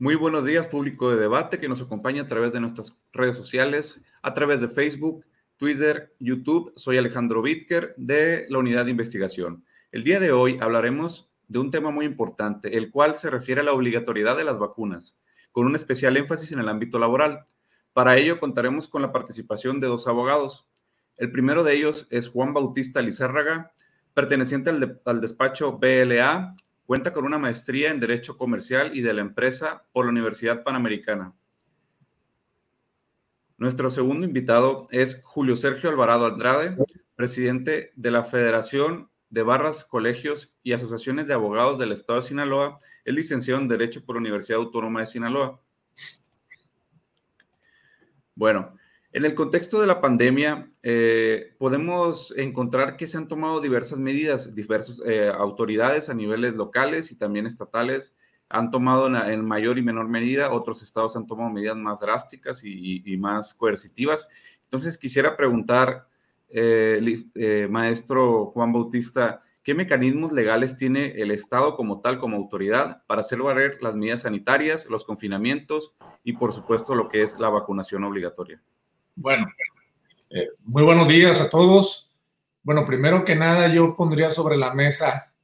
Muy buenos días, público de debate que nos acompaña a través de nuestras redes sociales, a través de Facebook, Twitter, YouTube. Soy Alejandro Bitker de la Unidad de Investigación. El día de hoy hablaremos de un tema muy importante, el cual se refiere a la obligatoriedad de las vacunas, con un especial énfasis en el ámbito laboral. Para ello contaremos con la participación de dos abogados. El primero de ellos es Juan Bautista Lizárraga, perteneciente al, al despacho BLA Cuenta con una maestría en Derecho Comercial y de la Empresa por la Universidad Panamericana. Nuestro segundo invitado es Julio Sergio Alvarado Andrade, presidente de la Federación de Barras, Colegios y Asociaciones de Abogados del Estado de Sinaloa, es licenciado en Derecho por la Universidad Autónoma de Sinaloa. Bueno, en el contexto de la pandemia, eh, podemos encontrar que se han tomado diversas medidas, diversas eh, autoridades a niveles locales y también estatales han tomado en, mayor y menor medida, otros estados han tomado medidas más drásticas y, más coercitivas. Entonces, quisiera preguntar, eh, maestro Juan Bautista, ¿qué mecanismos legales tiene el Estado como tal, como autoridad, para hacer valer las medidas sanitarias, los confinamientos y, por supuesto, lo que es la vacunación obligatoria? Bueno, eh, muy buenos días a todos. Bueno, primero que nada yo pondría sobre la mesa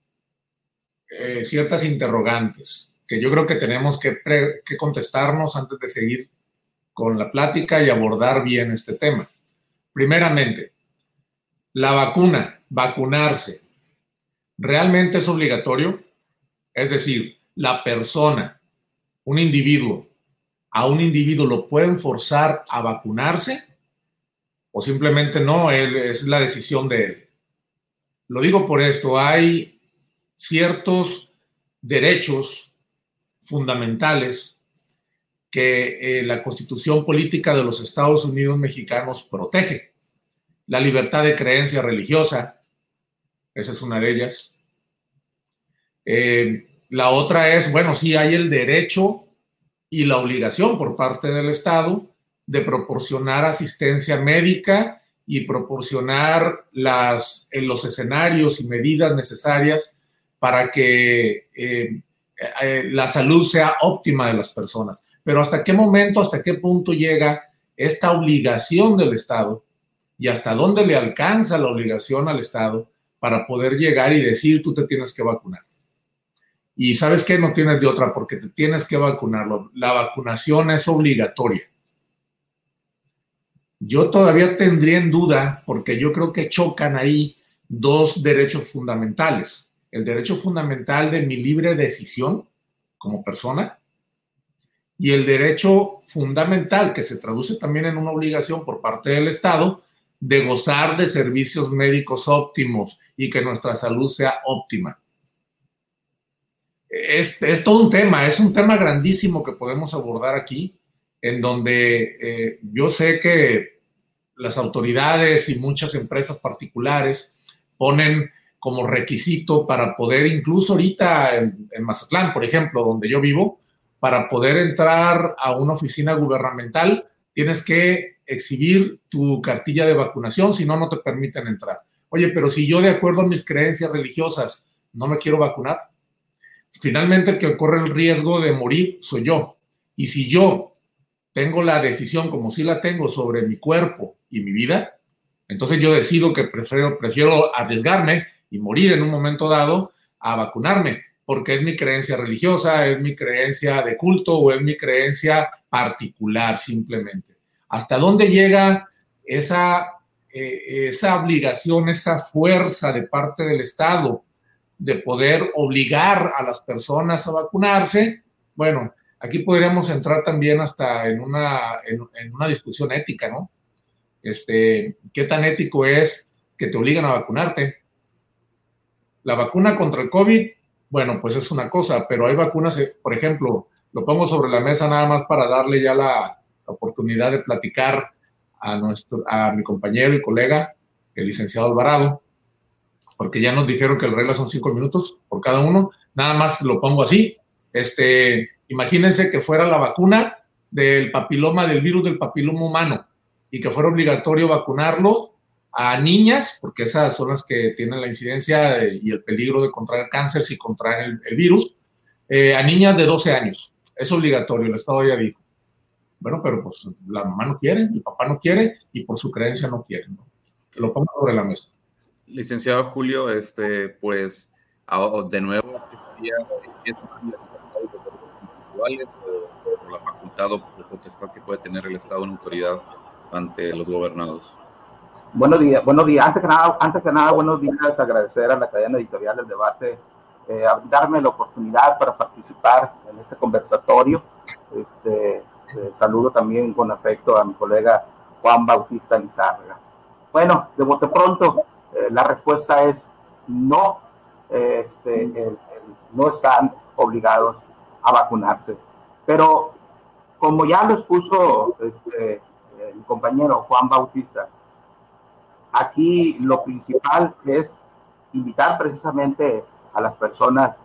eh, ciertas interrogantes que yo creo que tenemos que, que contestarnos antes de seguir con la plática y abordar bien este tema. Primeramente, la vacuna, vacunarse, ¿realmente es obligatorio? Es decir, la persona, un individuo, a un individuo lo pueden forzar a vacunarse o simplemente no, es la decisión de él. Lo digo por esto, hay ciertos derechos fundamentales que eh, la constitución política de los Estados Unidos mexicanos protege. La libertad de creencia religiosa, esa es una de ellas. Eh, la otra es, bueno, sí hay el derecho y la obligación por parte del Estado de proporcionar asistencia médica y proporcionar en los escenarios y medidas necesarias para que eh, eh, la salud sea óptima de las personas. Pero hasta qué momento, hasta qué punto llega esta obligación del Estado y hasta dónde le alcanza la obligación al Estado para poder llegar y decir tú te tienes que vacunar. Y sabes que no tienes de otra porque te tienes que vacunarlo. La vacunación es obligatoria. Yo todavía tendría en duda porque yo creo que chocan ahí dos derechos fundamentales. El derecho fundamental de mi libre decisión como persona y el derecho fundamental que se traduce también en una obligación por parte del Estado de gozar de servicios médicos óptimos y que nuestra salud sea óptima es, es, todo un tema, es un tema grandísimo que podemos abordar aquí, en donde eh, yo sé que las autoridades y muchas empresas particulares ponen como requisito para poder, incluso ahorita en, en Mazatlán, por ejemplo, donde yo vivo, para poder entrar a una oficina gubernamental, tienes que exhibir tu cartilla de vacunación, si no, no te permiten entrar. Oye, pero si yo de acuerdo a mis creencias religiosas no me quiero vacunar, finalmente que corre el riesgo de morir soy yo. Y si yo tengo la decisión, como si la tengo, sobre mi cuerpo y mi vida, entonces yo decido que prefiero, prefiero arriesgarme y morir en un momento dado a vacunarme, porque es mi creencia religiosa, es mi creencia de culto o es mi creencia particular simplemente. ¿Hasta dónde llega esa, eh, esa obligación, esa fuerza de parte del Estado de poder obligar a las personas a vacunarse, bueno, aquí podríamos entrar también hasta en una, en, una discusión ética, ¿no? Este, ¿Qué tan ético es que te obligan a vacunarte? La vacuna contra el COVID, bueno, pues es una cosa, pero hay vacunas, eh, por ejemplo, lo pongo sobre la mesa nada más para darle ya la, oportunidad de platicar a, nuestro, a mi compañero y colega, el licenciado Alvarado, porque ya nos dijeron que el regla son cinco minutos por cada uno. Nada más lo pongo así. Este, imagínense que fuera la vacuna del papiloma, del virus del papiloma humano, y que fuera obligatorio vacunarlo a niñas, porque esas son las que tienen la incidencia y el peligro de contraer cáncer si contraen el, virus, eh, a niñas de 12 años. es obligatorio, el Estado ya dijo. Bueno, pero pues la mamá no quiere, el papá no quiere y por su creencia no quiere, ¿no? Que lo ponga sobre la mesa. Licenciado Julio, este, pues, de nuevo, o la facultad o potestad que puede tener el Estado en autoridad ante los gobernados. Buenos días, buenos días. Antes que nada, antes que nada buenos días. Agradecer a la cadena editorial del debate eh, darme la oportunidad para participar en este conversatorio. Este, eh, saludo también con afecto a mi colega Juan Bautista Lizárraga. Bueno, de bote pronto, eh, la respuesta es no, este, no están obligados a vacunarse. Pero como ya lo expuso este, mi compañero Juan Bautista, aquí lo principal es invitar precisamente a las personas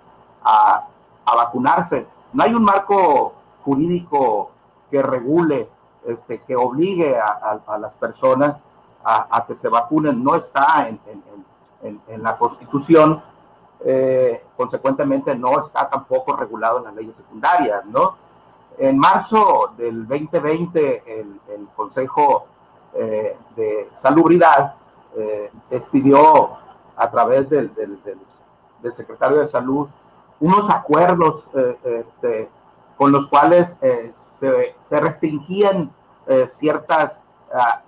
a, vacunarse. No hay un marco jurídico que regule, este, que obligue a, las personas a, que se vacunen. No está en, en, la Constitución. Eh, consecuentemente, no está tampoco regulado en las leyes secundarias, ¿no? En marzo del 2020, el, Consejo eh, de Salubridad eh, expidió a través del, del, secretario de Salud unos acuerdos eh, este, con los cuales eh, se, se, restringían ciertas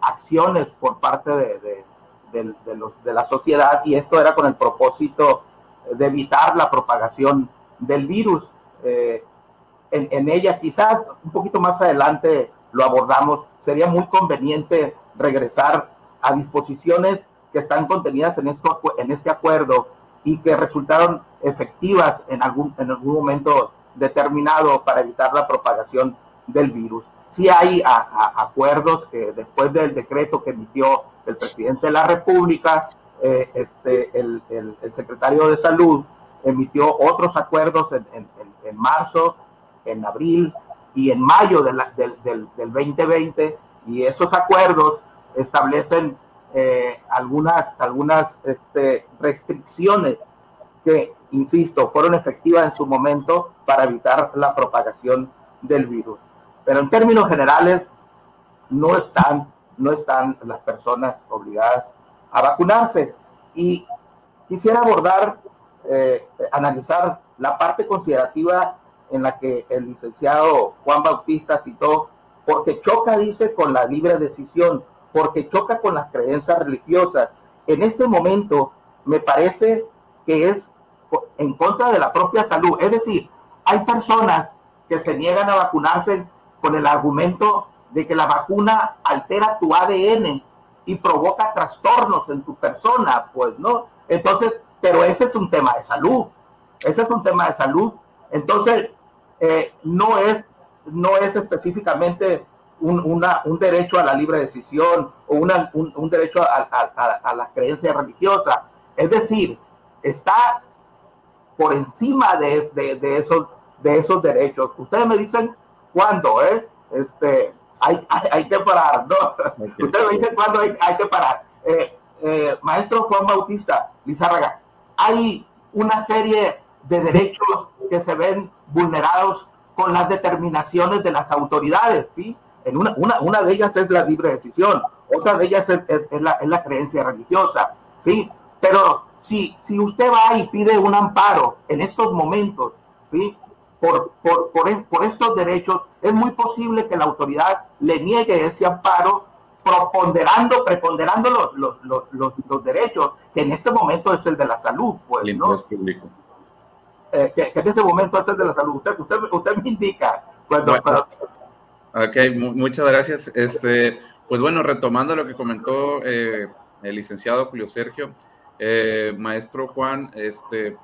acciones por parte de, de, los, de, la sociedad y esto era con el propósito de evitar la propagación del virus. En, en, ella quizás un poquito más adelante lo abordamos, sería muy conveniente regresar a disposiciones que están contenidas en, esto, en este acuerdo y que resultaron efectivas en algún, en algún momento determinado para evitar la propagación del virus. Sí hay acuerdos que después del decreto que emitió el presidente de la República, eh, este, el, secretario de Salud emitió otros acuerdos en marzo, en abril y en mayo del, del, del 2020 y esos acuerdos establecen eh, algunas, algunas este, restricciones que, insisto, fueron efectivas en su momento para evitar la propagación del virus. Pero en términos generales, no están, no están las personas obligadas a vacunarse. Y quisiera abordar, eh, analizar la parte considerativa en la que el licenciado Juan Bautista citó, porque choca, dice, con la libre decisión porque choca con las creencias religiosas. En este momento me parece que es en contra de la propia salud. Es decir, hay personas que se niegan a vacunarse con el argumento de que la vacuna altera tu ADN y provoca trastornos en tu persona, pues, ¿no? Entonces, pero ese es un tema de salud. Ese es un tema de salud. Entonces, eh, no, es, no es específicamente un, derecho a la libre decisión o un, derecho a, la creencia religiosa. Es decir, está por encima de, esos, de esos derechos. Ustedes me dicen cuándo, ¿eh? Este, hay, hay, que parar, ¿no? Ustedes me dicen cuándo hay, que parar. Eh, eh, maestro Juan Bautista Lizárraga, hay una serie de derechos que se ven vulnerados con las determinaciones de las autoridades, ¿sí? En una, una, una de ellas es la libre decisión, otra de ellas es, es, la, es la, creencia religiosa, ¿sí? Pero si, si usted va y pide un amparo en estos momentos, ¿sí? Por, por, por, por estos derechos, es muy posible que la autoridad le niegue ese amparo proponderando, preponderando los, los, los, los, derechos, que en este momento es el de la salud, pues, ¿no? público. Eh, que, en este momento es el de la salud. Usted, usted, usted me indica cuando, Ok, muchas gracias. Este, pues bueno, retomando lo que comentó eh, el licenciado Julio Sergio, eh, maestro Juan, este,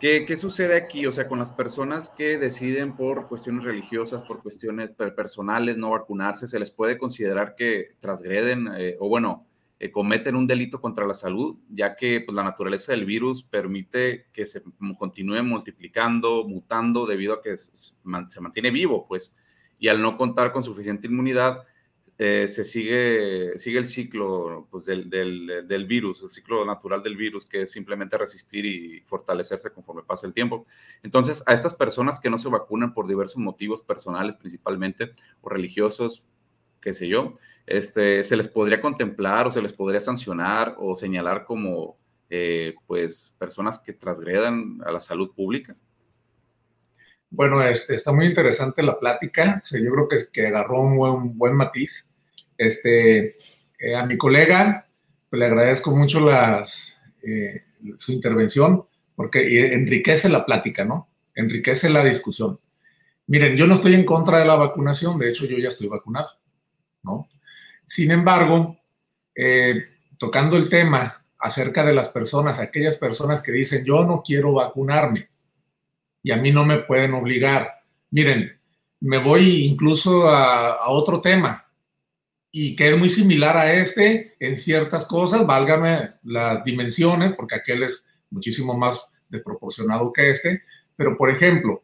¿qué, ¿qué, sucede aquí? O sea, con las personas que deciden por cuestiones religiosas, por cuestiones personales no vacunarse, ¿se les puede considerar que transgreden eh, o bueno, cometen un delito contra la salud, ya que pues, la naturaleza del virus permite que se continúe multiplicando, mutando debido a que se mantiene vivo, pues y al no contar con suficiente inmunidad, eh, se sigue, sigue el ciclo pues, del, del, virus, el ciclo natural del virus, que es simplemente resistir y fortalecerse conforme pasa el tiempo. Entonces, a estas personas que no se vacunan por diversos motivos personales principalmente, o religiosos, qué sé yo, este, se les podría contemplar o se les podría sancionar o señalar como eh, pues personas que transgredan a la salud pública. Bueno, este, está muy interesante la plática. yo creo que, agarró un buen, matiz. Este, eh, a mi colega pues, le agradezco mucho eh, su intervención porque enriquece la plática, ¿no? Enriquece la discusión. Miren, yo no estoy en contra de la vacunación, de hecho yo ya estoy vacunado, ¿no? Sin embargo, eh, tocando el tema acerca de las personas, aquellas personas que dicen yo no quiero vacunarme, y a mí no me pueden obligar. Miren, me voy incluso a, otro tema y que es muy similar a este en ciertas cosas, válgame las dimensiones, porque aquel es muchísimo más desproporcionado que este, pero por ejemplo,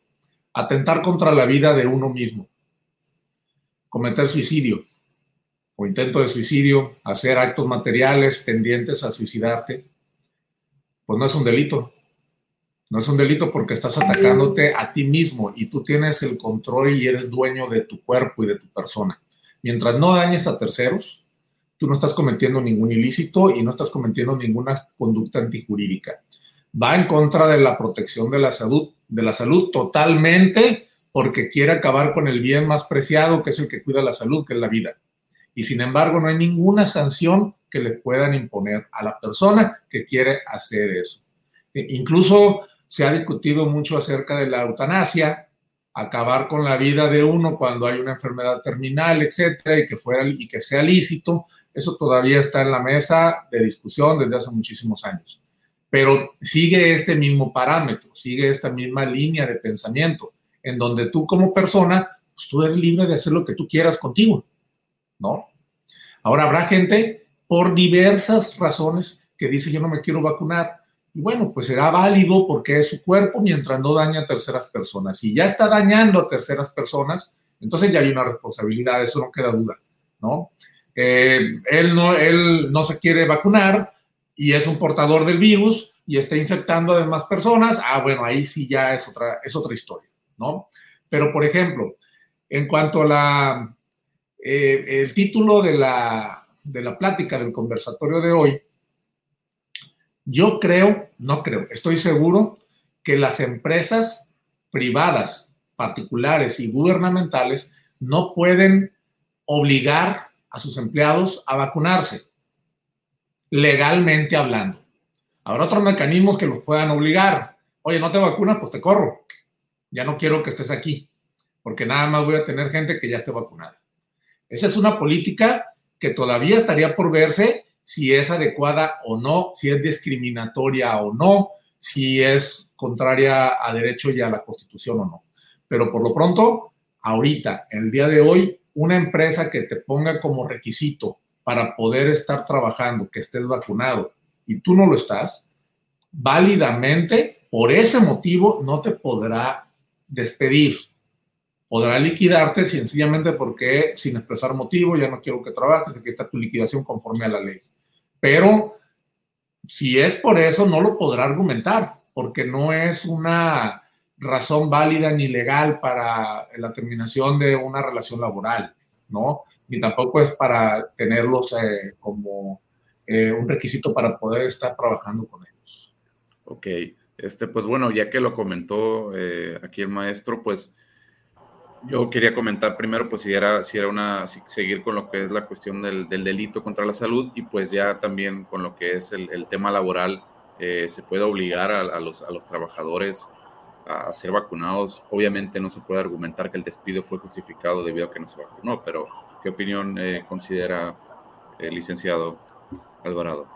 atentar contra la vida de uno mismo, cometer suicidio o intento de suicidio, hacer actos materiales tendientes a suicidarte, pues no es un delito. No es un delito porque estás atacándote a ti mismo y tú tienes el control y eres dueño de tu cuerpo y de tu persona. Mientras no dañes a terceros, tú no estás cometiendo ningún ilícito y no estás cometiendo ninguna conducta antijurídica. Va en contra de la protección de la salud, de la salud totalmente porque quiere acabar con el bien más preciado, que es el que cuida la salud, que es la vida. Y sin embargo, no hay ninguna sanción que le puedan imponer a la persona que quiere hacer eso. E incluso se ha discutido mucho acerca de la eutanasia, acabar con la vida de uno cuando hay una enfermedad terminal, etcétera, y que fuera y que sea lícito. Eso todavía está en la mesa de discusión desde hace muchísimos años. Pero sigue este mismo parámetro, sigue esta misma línea de pensamiento, en donde tú como persona, pues tú eres libre de hacer lo que tú quieras contigo, ¿no? Ahora habrá gente por diversas razones que dice yo no me quiero vacunar, y bueno, pues será válido porque es su cuerpo mientras no daña a terceras personas. Si ya está dañando a terceras personas, entonces ya hay una responsabilidad, eso no queda duda, ¿no? Eh, él, no él no se quiere vacunar y es un portador del virus y está infectando a demás personas, ah, bueno, ahí sí ya es otra, es otra historia, ¿no? Pero, por ejemplo, en cuanto a la, eh, el título de la, de la plática del conversatorio de hoy, yo creo, no creo, estoy seguro que las empresas privadas, particulares y gubernamentales no pueden obligar a sus empleados a vacunarse, legalmente hablando. Habrá otros mecanismos que los puedan obligar. Oye, no te vacunas, pues te corro. Ya no quiero que estés aquí, porque nada más voy a tener gente que ya esté vacunada. Esa es una política que todavía estaría por verse si es adecuada o no, si es discriminatoria o no, si es contraria a derecho y a la constitución o no. Pero por lo pronto, ahorita, el día de hoy, una empresa que te ponga como requisito para poder estar trabajando, que estés vacunado y tú no lo estás, válidamente, por ese motivo, no te podrá despedir. Podrá liquidarte sencillamente porque, sin expresar motivo, ya no quiero que trabajes, aquí está tu liquidación conforme a la ley. Pero si es por eso, no lo podrá argumentar, porque no es una razón válida ni legal para la terminación de una relación laboral, ¿no? Ni tampoco es para tenerlos eh, como eh, un requisito para poder estar trabajando con ellos. Ok, este, pues bueno, ya que lo comentó eh, aquí el maestro, pues yo quería comentar primero, pues si era, si era una, seguir con lo que es la cuestión del, delito contra la salud y pues ya también con lo que es el, tema laboral, eh, se puede obligar a, los, a los trabajadores a ser vacunados. Obviamente no se puede argumentar que el despido fue justificado debido a que no se vacunó, pero ¿qué opinión eh, considera el licenciado Alvarado?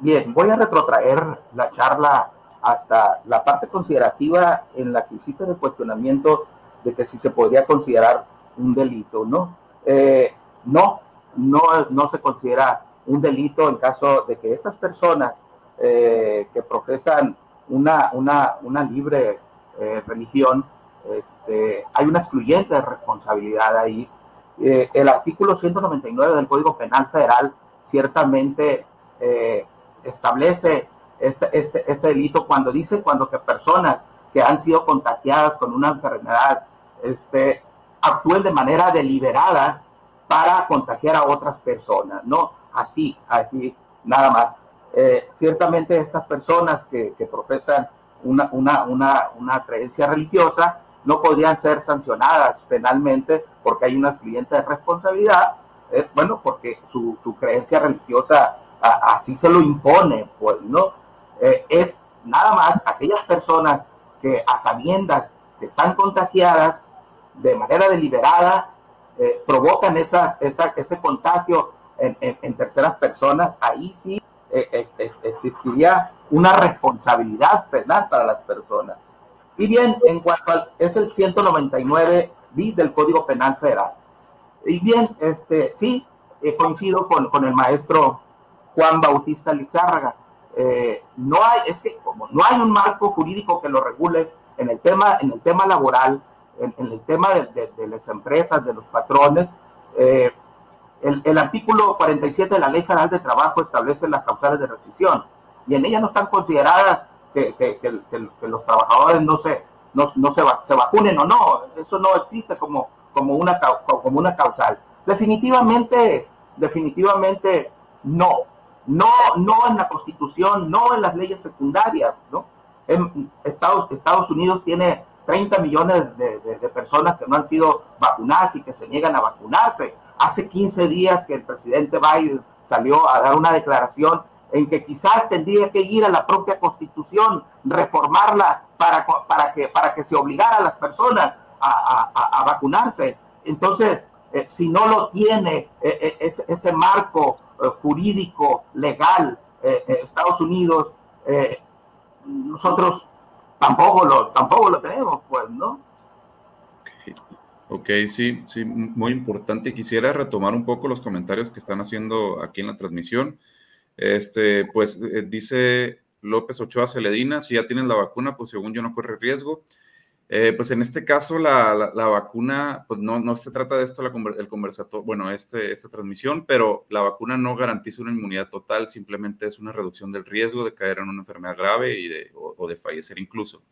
Bien, voy a retrotraer la charla hasta la parte considerativa en la que hiciste el cuestionamiento de que si se podría considerar un delito, ¿no? Eh, no, no, no se considera un delito en caso de que estas personas eh, que profesan una, una, una libre eh, religión, este, hay una excluyente responsabilidad ahí el artículo 199 del Código Penal Federal ciertamente establece este, este, este, delito cuando dice cuando que personas que han sido contagiadas con una enfermedad este, actúen de manera deliberada para contagiar a otras personas, ¿no? Así, así, nada más. Eh, ciertamente estas personas que, que profesan una, una, una, una, creencia religiosa no podrían ser sancionadas penalmente porque hay unas clientes de responsabilidad, eh, bueno, porque su, su creencia religiosa así se lo impone, pues, ¿no? Eh, es nada más aquellas personas que a sabiendas que están contagiadas de manera deliberada eh, provocan esas, ese contagio en, en, terceras personas, ahí sí eh, existiría una responsabilidad penal para las personas. Y bien, en cuanto al, es el 199 bis del Código Penal Federal. Y bien, este, sí, coincido con, con el maestro Juan Bautista Lizárraga. Eh, no hay, es que como no hay un marco jurídico que lo regule en el tema, en el tema laboral, en, el tema de, las empresas, de los patrones, eh, el, artículo 47 de la Ley Federal de Trabajo establece las causales de rescisión y en ella no están consideradas que, los trabajadores no se, no, se, se, vacunen o no. Eso no existe como, como, una, como una causal. Definitivamente, definitivamente no no, no en la Constitución, no en las leyes secundarias, ¿no? En Estados, Estados Unidos tiene 30 millones de, personas que no han sido vacunadas y que se niegan a vacunarse. Hace 15 días que el presidente Biden salió a dar una declaración en que quizás tendría que ir a la propia constitución, reformarla para, para, que, para que se obligara a las personas a, vacunarse. Entonces, eh, si no lo tiene eh, eh, ese, marco eh, jurídico, legal, Estados Unidos, nosotros tampoco lo, tampoco lo tenemos, pues, ¿no? Ok, sí, sí, muy importante. Quisiera retomar un poco los comentarios que están haciendo aquí en la transmisión. Este, pues dice López Ochoa Celedina, si ya tienes la vacuna, pues según yo no corre riesgo. Eh, pues en este caso la, la, vacuna, pues no, no, se trata de esto el conversatorio, bueno, este, esta transmisión, pero la vacuna no garantiza una inmunidad total, simplemente es una reducción del riesgo de caer en una enfermedad grave y de, o, de fallecer incluso.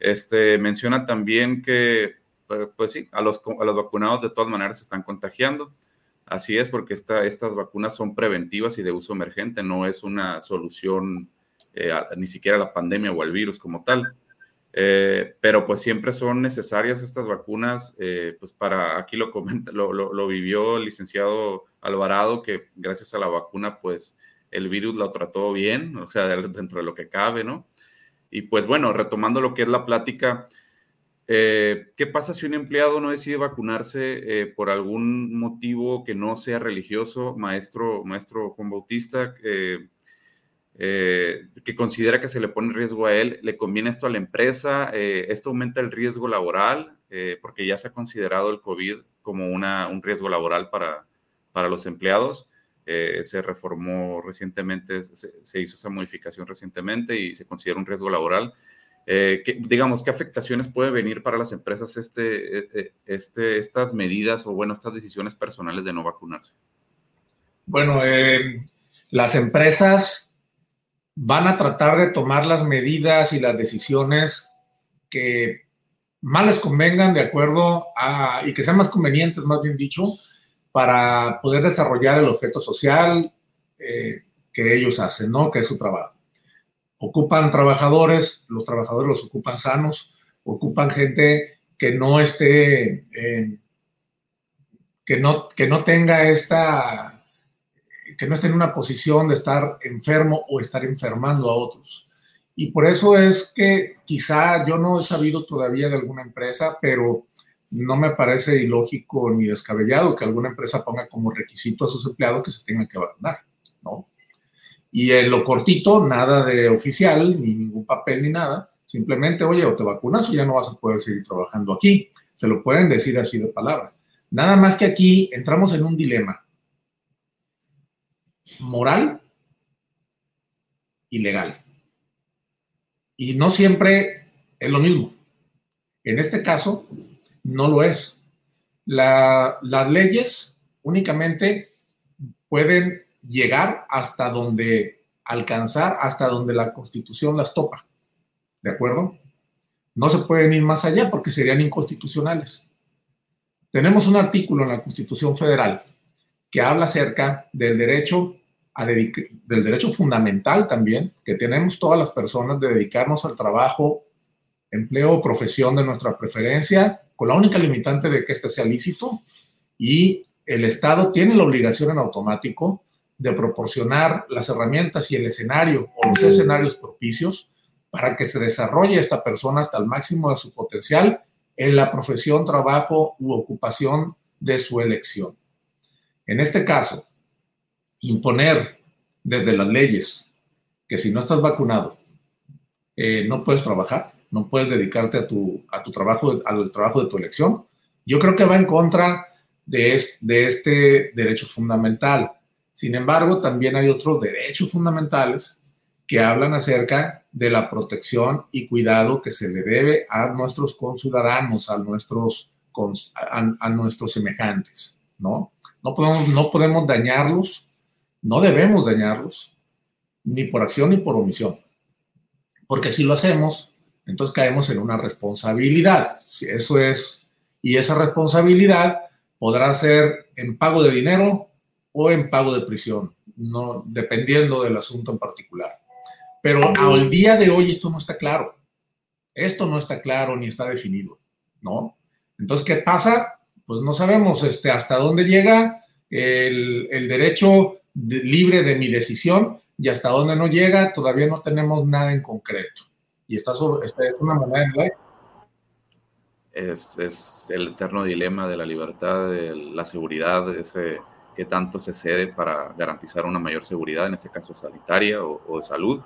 Este, menciona también que, pues, pues sí, a los, a los vacunados de todas maneras se están contagiando. Así es, porque esta, estas vacunas son preventivas y de uso emergente, no es una solución eh, ni siquiera a la pandemia o al virus como tal. Eh, pero pues siempre son necesarias estas vacunas, eh, pues para, aquí lo comenta, lo, lo, vivió el licenciado Alvarado, que gracias a la vacuna, pues el virus lo trató bien, o sea, dentro de lo que cabe, ¿no? Y pues bueno, retomando lo que es la plática, eh, ¿qué pasa si un empleado no decide vacunarse por algún motivo que no sea religioso, maestro, maestro Juan Bautista? Eh, que considera que se le pone riesgo a él, le conviene esto a la empresa, eh, esto aumenta el riesgo laboral, eh, porque ya se ha considerado el COVID como una, un riesgo laboral para, para los empleados. se reformó recientemente, se, hizo esa modificación recientemente y se considera un riesgo laboral. digamos, ¿qué afectaciones puede venir para las empresas este, este, estas medidas o, bueno, estas decisiones personales de no vacunarse? Bueno, las empresas van a tratar de tomar las medidas y las decisiones que más les convengan de acuerdo a, y que sean más convenientes, más bien dicho, para poder desarrollar el objeto social eh, que ellos hacen, ¿no? Que es su trabajo. Ocupan trabajadores, los trabajadores los ocupan sanos, ocupan gente que no esté, que, no, que no tenga esta que no esté en una posición de estar enfermo o estar enfermando a otros. Y por eso es que quizá yo no he sabido todavía de alguna empresa, pero no me parece ilógico ni descabellado que alguna empresa ponga como requisito a sus empleados que se tengan que vacunar, ¿no? Y en lo cortito, nada de oficial, ni ningún papel, ni nada. Simplemente, oye, o te vacunas o ya no vas a poder seguir trabajando aquí. Se lo pueden decir así de palabra. Nada más que aquí entramos en un dilema moral y legal. Y no siempre es lo mismo. En este caso, no lo es. las leyes únicamente pueden llegar hasta donde alcanzar, hasta donde la constitución las topa. ¿De acuerdo? No se pueden ir más allá porque serían inconstitucionales. Tenemos un artículo en la Constitución Federal que habla acerca del derecho a del derecho fundamental también que tenemos todas las personas de dedicarnos al trabajo, empleo o profesión de nuestra preferencia, con la única limitante de que este sea lícito y el Estado tiene la obligación en automático de proporcionar las herramientas y el escenario o los escenarios propicios para que se desarrolle esta persona hasta el máximo de su potencial en la profesión, trabajo u ocupación de su elección. En este caso, imponer desde las leyes que si no estás vacunado eh, no puedes trabajar, no puedes dedicarte a tu, a tu trabajo, al trabajo de tu elección, yo creo que va en contra de, de este derecho fundamental. Sin embargo, también hay otros derechos fundamentales que hablan acerca de la protección y cuidado que se le debe a nuestros conciudadanos, a nuestros, a, nuestros semejantes, ¿no? No podemos, no podemos dañarlos, no debemos dañarlos, ni por acción ni por omisión. Porque si lo hacemos, entonces caemos en una responsabilidad. Eso es, y esa responsabilidad podrá ser en pago de dinero o en pago de prisión, no, dependiendo del asunto en particular. Pero al día de hoy esto no está claro. Esto no está claro ni está definido, ¿no? Entonces, ¿qué pasa? Pues no sabemos este, hasta dónde llega el, el derecho libre de mi decisión y hasta dónde no llega, todavía no tenemos nada en concreto. Y esta es una manera de es, es, el eterno dilema de la libertad, de la seguridad, ese que tanto se cede para garantizar una mayor seguridad, en este caso sanitaria o, de salud.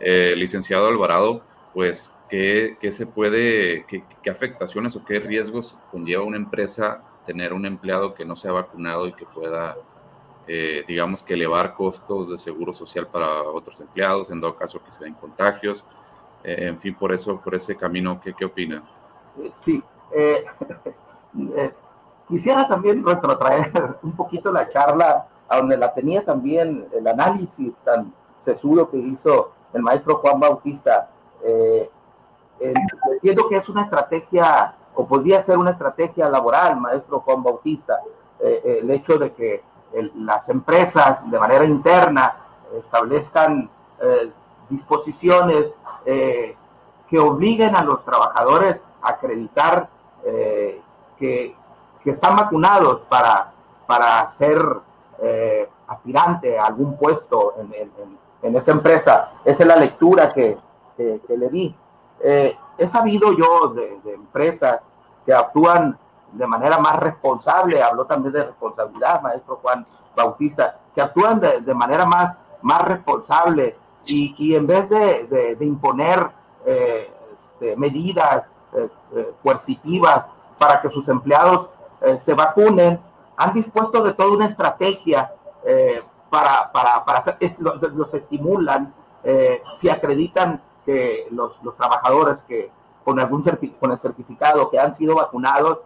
Eh, licenciado Alvarado, pues, ¿qué, qué se puede, qué, qué, afectaciones o qué riesgos conlleva una empresa tener un empleado que no se ha vacunado y que pueda, eh, digamos, que elevar costos de seguro social para otros empleados, en dado caso que se den contagios? Eh, en fin, por eso, por ese camino, ¿qué, qué opina? Sí. Quisiera también retrotraer un poquito la charla a donde la tenía también el análisis tan sesudo que hizo el maestro Juan Bautista. Eh, entiendo que es una estrategia, o podría ser una estrategia laboral, maestro Juan Bautista, eh, eh, el hecho de que las empresas de manera interna establezcan disposiciones que obliguen a los trabajadores a acreditar que que están vacunados para, para ser eh, aspirante a algún puesto en, esa empresa. Esa es la lectura que, le di. Eh, he sabido yo de, empresas que actúan de manera más responsable, habló también de responsabilidad, maestro Juan Bautista, que actúan de, manera más, más responsable y, en vez de, imponer eh, este, medidas coercitivas para que sus empleados eh, se vacunen, han dispuesto de toda una estrategia eh, para, para, para hacer, los, estimulan, eh, si acreditan que los, los, trabajadores que con algún con el certificado que han sido vacunados,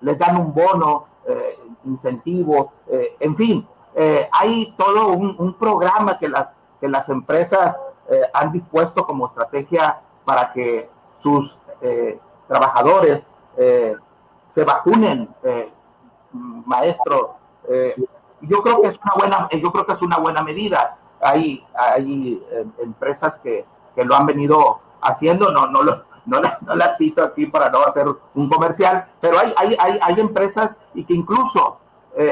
les dan un bono, incentivo, en fin, hay todo un, programa que las, que las empresas han dispuesto como estrategia para que sus trabajadores se vacunen, eh, maestro. Eh, yo creo que es una buena, yo creo que es una buena medida. Hay, hay eh, empresas que, que, lo han venido haciendo, no, no, lo, no, la, no la cito aquí para no hacer un comercial, pero hay, hay, hay, hay empresas y que incluso,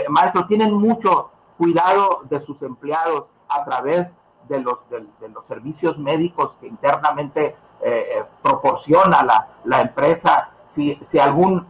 maestro, tienen mucho cuidado de sus empleados a través de los, de, los servicios médicos que internamente proporciona la, la empresa. Si, si algún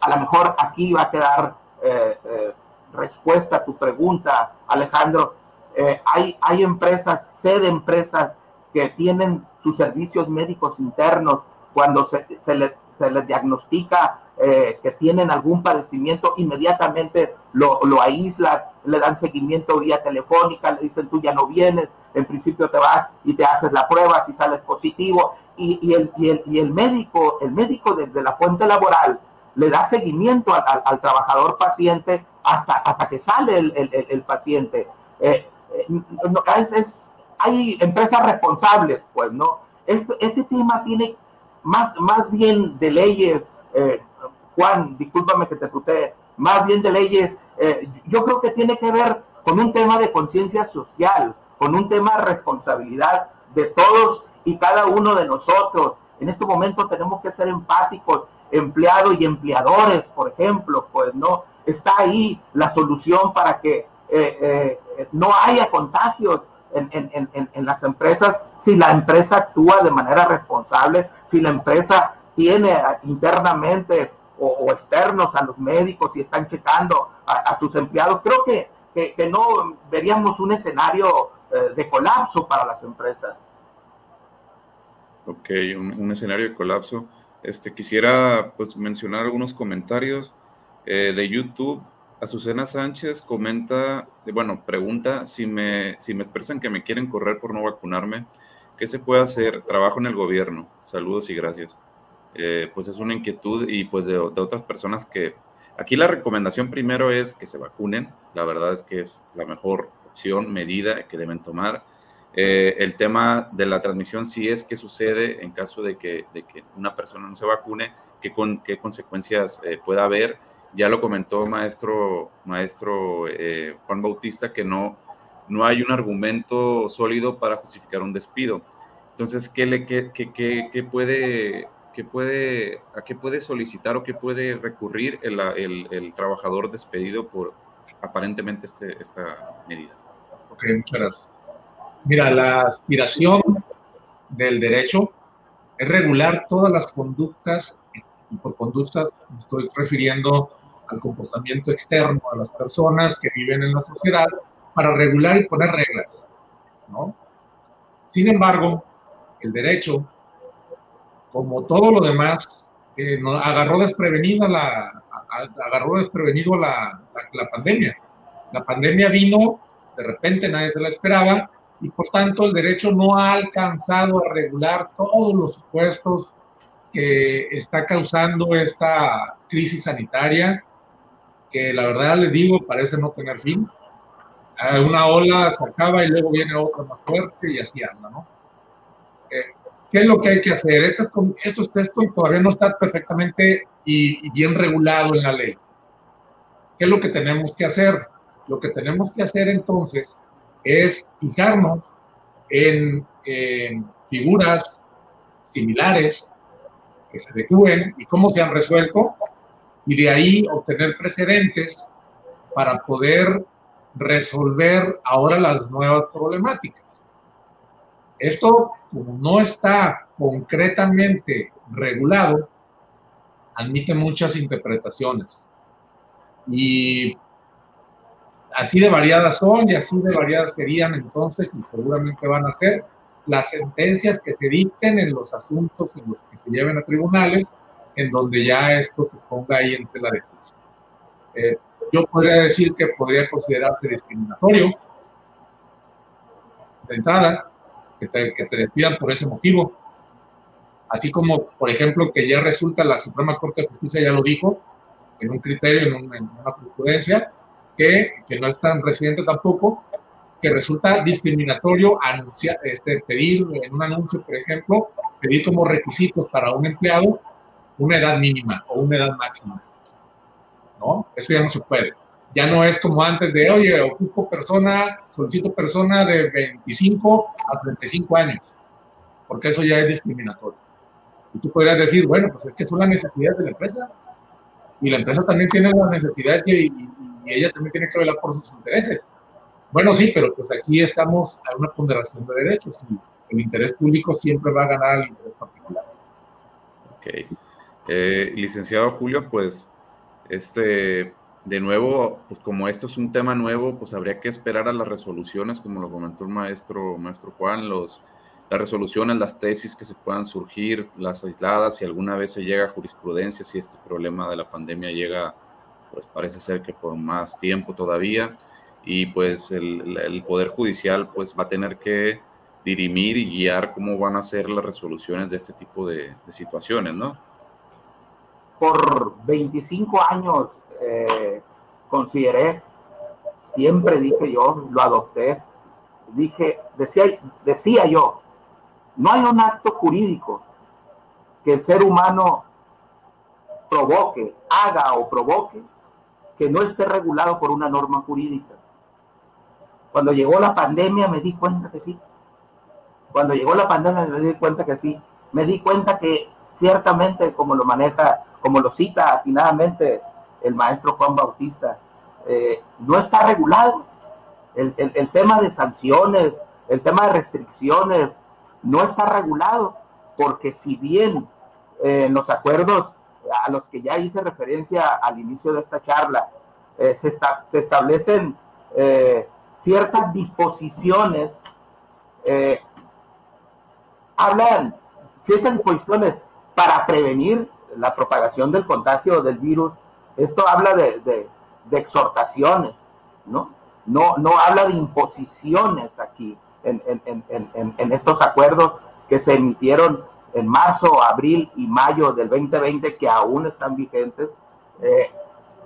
a lo mejor aquí va a quedar eh, eh, respuesta a tu pregunta, Alejandro. Eh, hay, hay empresas, sé de empresas que tienen sus servicios médicos internos cuando se, se, les, se les diagnostica que tienen algún padecimiento, inmediatamente lo, lo aíslan, le dan seguimiento vía telefónica, le dicen tú ya no vienes, en principio te vas y te haces la prueba si sales positivo, y, y, el, y, el, y el médico, el médico de, de la fuente laboral le da seguimiento al, trabajador paciente hasta, hasta que sale el, paciente. Eh, hay empresas responsables, pues, ¿no? Este, este tema tiene más, más bien de leyes, eh, Juan, discúlpame que te tutee, más bien de leyes, eh, yo creo que tiene que ver con un tema de conciencia social, con un tema de responsabilidad de todos y cada uno de nosotros. En este momento tenemos que ser empáticos, empleados y empleadores, por ejemplo, pues no, está ahí la solución para que eh, no haya contagios en, las empresas si la empresa actúa de manera responsable, si la empresa tiene internamente o, externos a los médicos y están checando a, sus empleados. Creo que, que, no veríamos un escenario eh, de colapso para las empresas. Ok, un, escenario de colapso. Este, quisiera pues, mencionar algunos comentarios eh, de YouTube. Azucena Sánchez comenta, bueno, pregunta si me, si me expresan que me quieren correr por no vacunarme, ¿qué se puede hacer? Trabajo en el gobierno. Saludos y gracias. Eh, pues es una inquietud y pues de, otras personas que aquí la recomendación primero es que se vacunen. La verdad es que es la mejor opción, medida que deben tomar. Eh, el tema de la transmisión sí es que sucede en caso de que, de que una persona no se vacune, qué, con, qué consecuencias eh, pueda haber ya lo comentó maestro, maestro eh, Juan Bautista, que no, no hay un argumento sólido para justificar un despido. Entonces, ¿qué, le, qué, qué, puede, qué puede, ¿a qué puede solicitar o qué puede recurrir el, el, el trabajador despedido por aparentemente este, esta medida? Ok, muchas gracias. Mira, la aspiración del derecho es regular todas las conductas, y por conductas me estoy refiriendo al comportamiento externo de las personas que viven en la sociedad para regular y poner reglas, ¿no? Sin embargo, el derecho, como todo lo demás, eh, agarró desprevenido la, agarró desprevenido la, la, pandemia. La pandemia vino, de repente nadie se la esperaba, y por tanto el derecho no ha alcanzado a regular todos los supuestos que está causando esta crisis sanitaria que la verdad les digo, parece no tener fin. Una ola se acaba y luego viene otra más fuerte y así anda, ¿no? Eh, ¿Qué es lo que hay que hacer? Estos, estos textos todavía no están perfectamente y, bien regulado en la ley. ¿Qué es lo que tenemos que hacer? Lo que tenemos que hacer entonces es fijarnos en, en figuras similares que se decúen y cómo se han resuelto y de ahí obtener precedentes para poder resolver ahora las nuevas problemáticas. Esto, como no está concretamente regulado, admite muchas interpretaciones. Y así de variadas son y así de variadas serían entonces y seguramente van a ser las sentencias que se dicten en los asuntos en los que se lleven a tribunales en donde ya esto se ponga ahí entre la discusión. Eh, yo podría decir que podría considerarse discriminatorio de entrada, que te, que te despidan por ese motivo. Así como, por ejemplo, que ya resulta la Suprema Corte de Justicia ya lo dijo, en un criterio, en, una jurisprudencia, que, que, no es tan reciente tampoco, que resulta discriminatorio anunciar, este, pedir en un anuncio, por ejemplo, pedir como requisitos para un empleado una edad mínima o una edad máxima. ¿No? Eso ya no se puede. Ya no es como antes de, oye, ocupo persona, solicito persona de 25 a 35 años, porque eso ya es discriminatorio. Y tú podrías decir, bueno, pues es que son las necesidades de la empresa. Y la empresa también tiene las necesidades y, ella también tiene que velar por sus intereses. Bueno, sí, pero pues aquí estamos a una ponderación de derechos y el interés público siempre va a ganar al interés particular. Ok. Eh, licenciado Julio, pues, este, de nuevo, pues como esto es un tema nuevo, pues habría que esperar a las resoluciones, como lo comentó el maestro, maestro Juan, los, las resoluciones, las tesis que se puedan surgir, las aisladas, si alguna vez se llega a jurisprudencia, si este problema de la pandemia llega, pues parece ser que por más tiempo todavía, y pues el, Poder Judicial pues va a tener que dirimir y guiar cómo van a ser las resoluciones de este tipo de, de situaciones, ¿no? por 25 años eh, consideré, siempre dije yo, lo adopté, dije, decía, decía yo, no hay un acto jurídico que el ser humano provoque, haga o provoque, que no esté regulado por una norma jurídica. Cuando llegó la pandemia me di cuenta que sí. Cuando llegó la pandemia me di cuenta que sí. Me di cuenta que ciertamente como lo maneja, como lo cita atinadamente el maestro Juan Bautista, eh, no está regulado. El, tema de sanciones, el tema de restricciones, no está regulado, porque si bien eh, los acuerdos a los que ya hice referencia al inicio de esta charla, eh, se, se, establecen eh, ciertas disposiciones, eh, hablan ciertas disposiciones para prevenir la propagación del contagio del virus. Esto habla de, exhortaciones, ¿no? ¿no? No habla de imposiciones aquí en, en estos acuerdos que se emitieron en marzo, abril y mayo del 2020 que aún están vigentes, eh,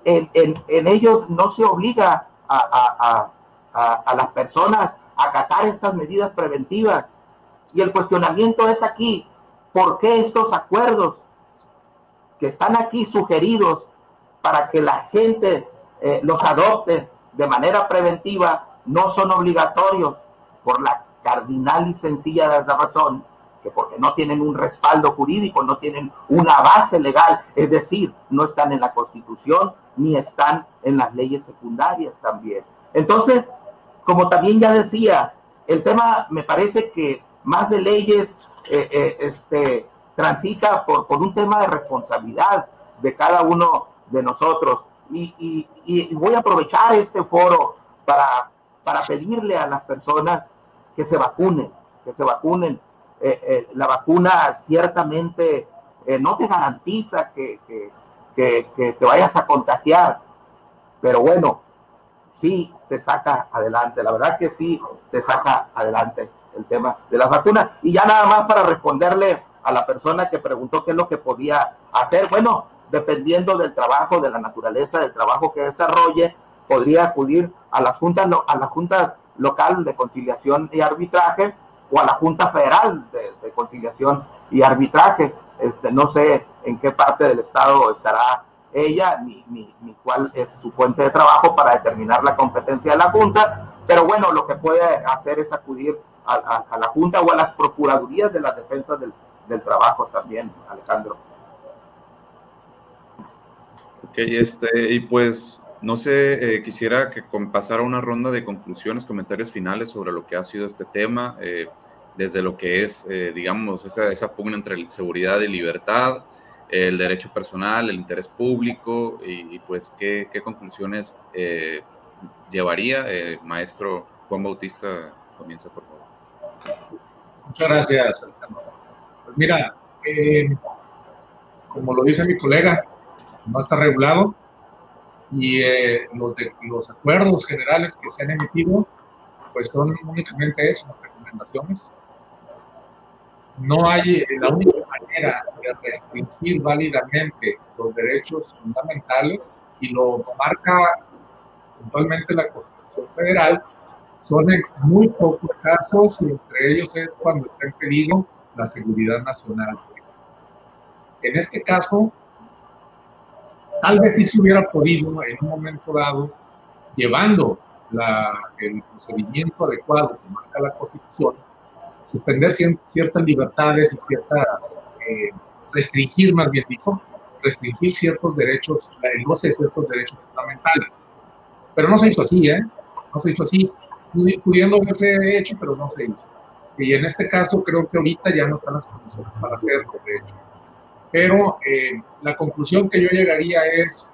en, ellos no se obliga a, las personas a acatar estas medidas preventivas. Y el cuestionamiento es aquí, ¿por qué estos acuerdos que están aquí sugeridos para que la gente eh, los adopte de manera preventiva no son obligatorios por la cardinal y sencilla razón que porque no tienen un respaldo jurídico, no tienen una base legal, es decir, no están en la Constitución ni están en las leyes secundarias también. Entonces, como también ya decía, el tema me parece que más de leyes eh, eh, este, transita por, por un tema de responsabilidad de cada uno de nosotros. Y, y voy a aprovechar este foro para, para pedirle a las personas que se vacunen, que se vacunen eh, eh, la vacuna ciertamente eh, no te garantiza que, te vayas a contagiar, pero bueno, sí te saca adelante. La verdad que sí te saca adelante el tema de las vacunas. Y ya nada más para responderle a la persona que preguntó qué es lo que podía hacer. Bueno, dependiendo del trabajo, de la naturaleza del trabajo que desarrolle, podría acudir a las juntas, a las juntas local de conciliación y arbitraje o a la Junta Federal de, Conciliación y Arbitraje. Este, no sé en qué parte del Estado estará ella ni, ni, cuál es su fuente de trabajo para determinar la competencia de la Junta, pero bueno, lo que puede hacer es acudir a, la Junta o a las Procuradurías de la Defensa del, Trabajo también, Alejandro. Ok, este, y pues no sé, eh, quisiera que pasara una ronda de conclusiones, comentarios finales sobre lo que ha sido este tema, eh, desde lo que es, eh, digamos, esa, esa, pugna entre seguridad y libertad, el derecho personal, el interés público y, pues qué, qué conclusiones llevaría. maestro Juan Bautista, comienza por favor. Muchas gracias. Pues mira, como lo dice mi colega, no está regulado y eh, los, de, los acuerdos generales que se han emitido, pues son únicamente eso, recomendaciones. No hay, eh, la única manera de restringir válidamente los derechos fundamentales, y lo marca puntualmente la Constitución Federal, son en muy pocos casos, y entre ellos es cuando está en peligro la seguridad nacional. En este caso, Tal vez sí se hubiera podido en un momento dado, llevando el procedimiento adecuado que marca la Constitución, suspender ciertas libertades y ciertas, eh, restringir más bien dicho, restringir ciertos derechos, el goce de ciertos derechos fundamentales. Pero no se hizo así, ¿eh? No se hizo así, pudiendo haberse hecho, pero no se hizo. Y en este caso creo que ahorita ya no están las condiciones para hacerlo, de hecho. Pero eh, la conclusión que yo llegaría es,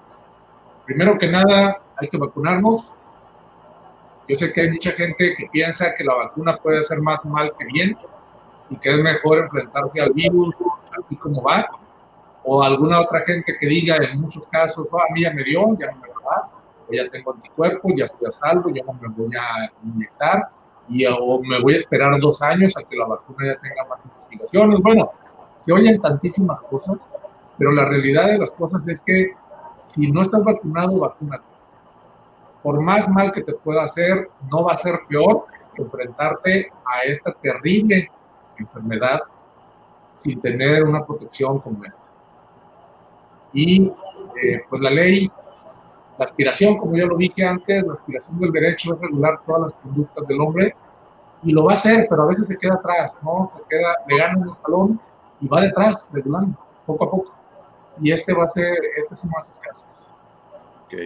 primero que nada, hay que vacunarnos. Yo sé que hay mucha gente que piensa que la vacuna puede hacer más mal que bien y que es mejor enfrentarse al virus así como va. O alguna otra gente que diga en muchos casos, oh, a mí ya me dio, ya no me va o ya tengo anticuerpos, ya estoy a salvo, ya no me voy a inyectar, y, o me voy a esperar dos años a que la vacuna ya tenga más investigaciones. Bueno, se oyen tantísimas cosas pero la realidad de las cosas es que si no estás vacunado, vacúnate. Por más mal que te pueda hacer, no va a ser peor enfrentarte a esta terrible enfermedad sin tener una protección como esta. Y eh, pues la ley, la aspiración, como ya lo dije antes, la aspiración del derecho es regular todas las conductas del hombre y lo va a hacer, pero a veces se queda atrás, ¿no? Se queda, le gana un escalón y va detrás, regulando, poco a poco. Y este va a ser, este es uno de esos casos.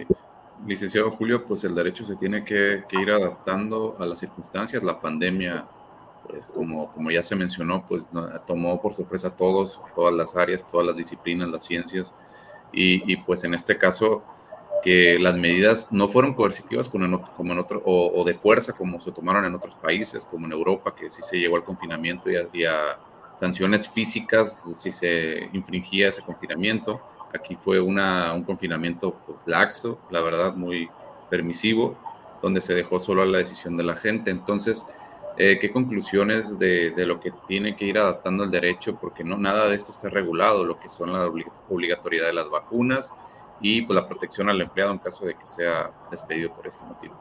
Ok. Licenciado Julio, pues el derecho se tiene que, ir adaptando a las circunstancias. La pandemia, pues como, ya se mencionó, pues tomó por sorpresa a todos, todas las áreas, todas las disciplinas, las ciencias. Y, y pues en este caso, que las medidas no fueron coercitivas como en, como o, de fuerza como se tomaron en otros países, como en Europa, que sí se llegó al confinamiento y a, sanciones físicas si se infringía ese confinamiento. Aquí fue una, un confinamiento pues, laxo, la verdad, muy permisivo, donde se dejó solo a la decisión de la gente. Entonces, eh, ¿qué conclusiones de, de, lo que tiene que ir adaptando el derecho? Porque no nada de esto está regulado, lo que son la obligatoriedad de las vacunas, y pues, la protección al empleado en caso de que sea despedido por este motivo.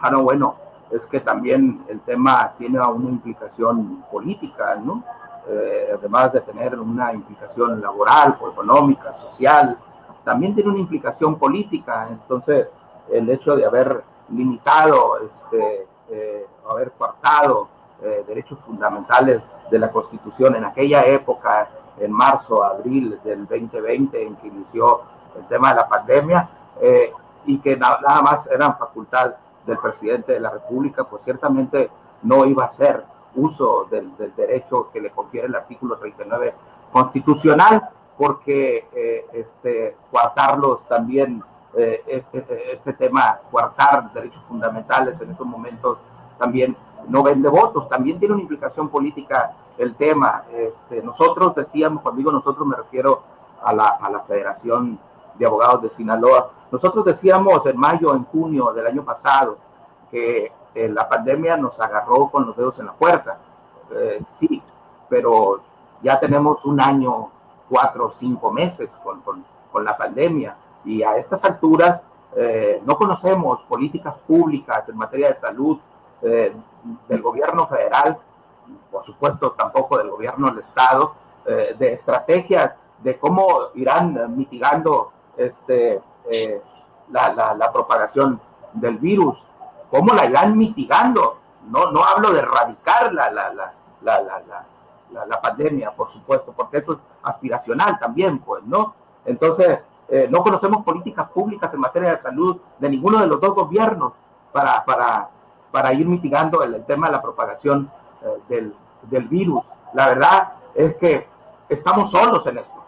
Ah, no, bueno, es que también el tema tiene una implicación política, ¿no? Eh, además de tener una implicación laboral, económica, social, también tiene una implicación política. Entonces, el hecho de haber limitado, este, eh, haber cortado eh, derechos fundamentales de la Constitución en aquella época, en marzo, abril del 2020, en que inició el tema de la pandemia eh, y que nada más eran facultad del presidente de la República, pues ciertamente no iba a ser uso del, derecho que le confiere el artículo 39 constitucional, porque eh, este, coartarlos también, eh, ese tema, coartar derechos fundamentales en estos momentos también no vende votos, también tiene una implicación política el tema. Este, nosotros decíamos, cuando digo nosotros me refiero a la, a la Federación de Abogados de Sinaloa. Nosotros decíamos en mayo, en junio del año pasado, que eh, la pandemia nos agarró con los dedos en la puerta. Eh, sí, pero ya tenemos un año, cuatro o cinco meses con, con, la pandemia y a estas alturas eh, no conocemos políticas públicas en materia de salud del gobierno federal, por supuesto tampoco del gobierno del Estado, de estrategias de cómo irán mitigando este, eh, la, la, propagación del virus, cómo la irán mitigando. No, no hablo de erradicar la, la, la, pandemia, por supuesto, porque eso es aspiracional también, pues, ¿no? Entonces, eh, no conocemos políticas públicas en materia de salud de ninguno de los dos gobiernos para, para, para ir mitigando el, tema de la propagación eh, del, del virus. La verdad es que estamos solos en esto.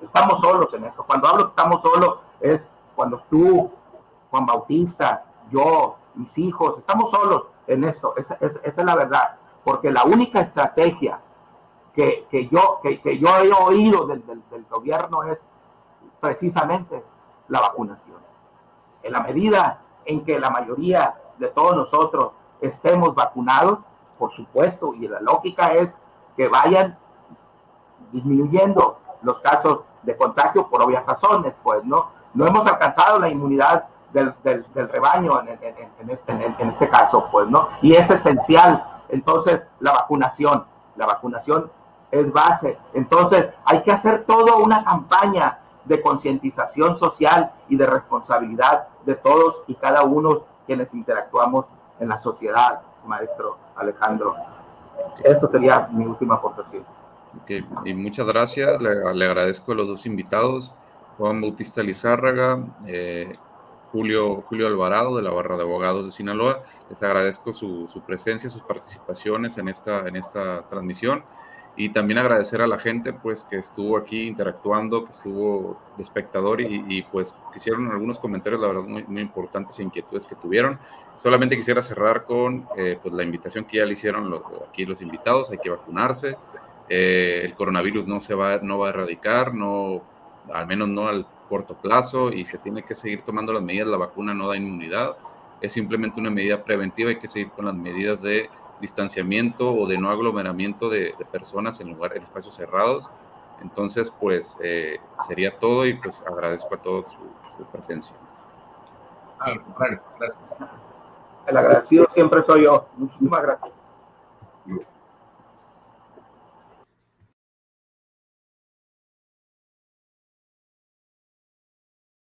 Estamos solos en esto. Cuando hablo que estamos solos es cuando tú, Juan Bautista, yo, mis hijos, estamos solos en esto. Esa, es la verdad. Porque la única estrategia que, yo, que, yo he oído del, gobierno es precisamente la vacunación. En la medida en que la mayoría de todos nosotros estemos vacunados, por supuesto, y la lógica es que vayan disminuyendo los casos de contagio por obvias razones, pues, ¿no? No hemos alcanzado la inmunidad del, del, rebaño en, en, este, en, este caso, pues, ¿no? Y es esencial, entonces, la vacunación. La vacunación es base. Entonces, hay que hacer toda una campaña de concientización social y de responsabilidad de todos y cada uno quienes interactuamos en la sociedad, maestro Alejandro. Esto sería mi última aportación. Y muchas gracias, le, agradezco a los dos invitados, Juan Bautista Lizárraga, eh, Julio, Julio Alvarado de la Barra de Abogados de Sinaloa. Les agradezco su, su, presencia, sus participaciones en esta, en esta transmisión y también agradecer a la gente pues que estuvo aquí interactuando, que estuvo de espectador y, y pues hicieron algunos comentarios, la verdad, muy, muy, importantes e inquietudes que tuvieron. Solamente quisiera cerrar con eh, pues la invitación que ya le hicieron los, aquí los invitados, hay que vacunarse, eh, el coronavirus no se va, no va a erradicar, no, al menos no al corto plazo, y se tiene que seguir tomando las medidas. La vacuna no da inmunidad, es simplemente una medida preventiva. Hay que seguir con las medidas de distanciamiento o de no aglomeramiento de, personas en lugar en espacios cerrados. Entonces, pues eh, sería todo y pues agradezco a todos su, presencia. Al contrario, gracias. El agradecido siempre soy yo. Muchísimas gracias.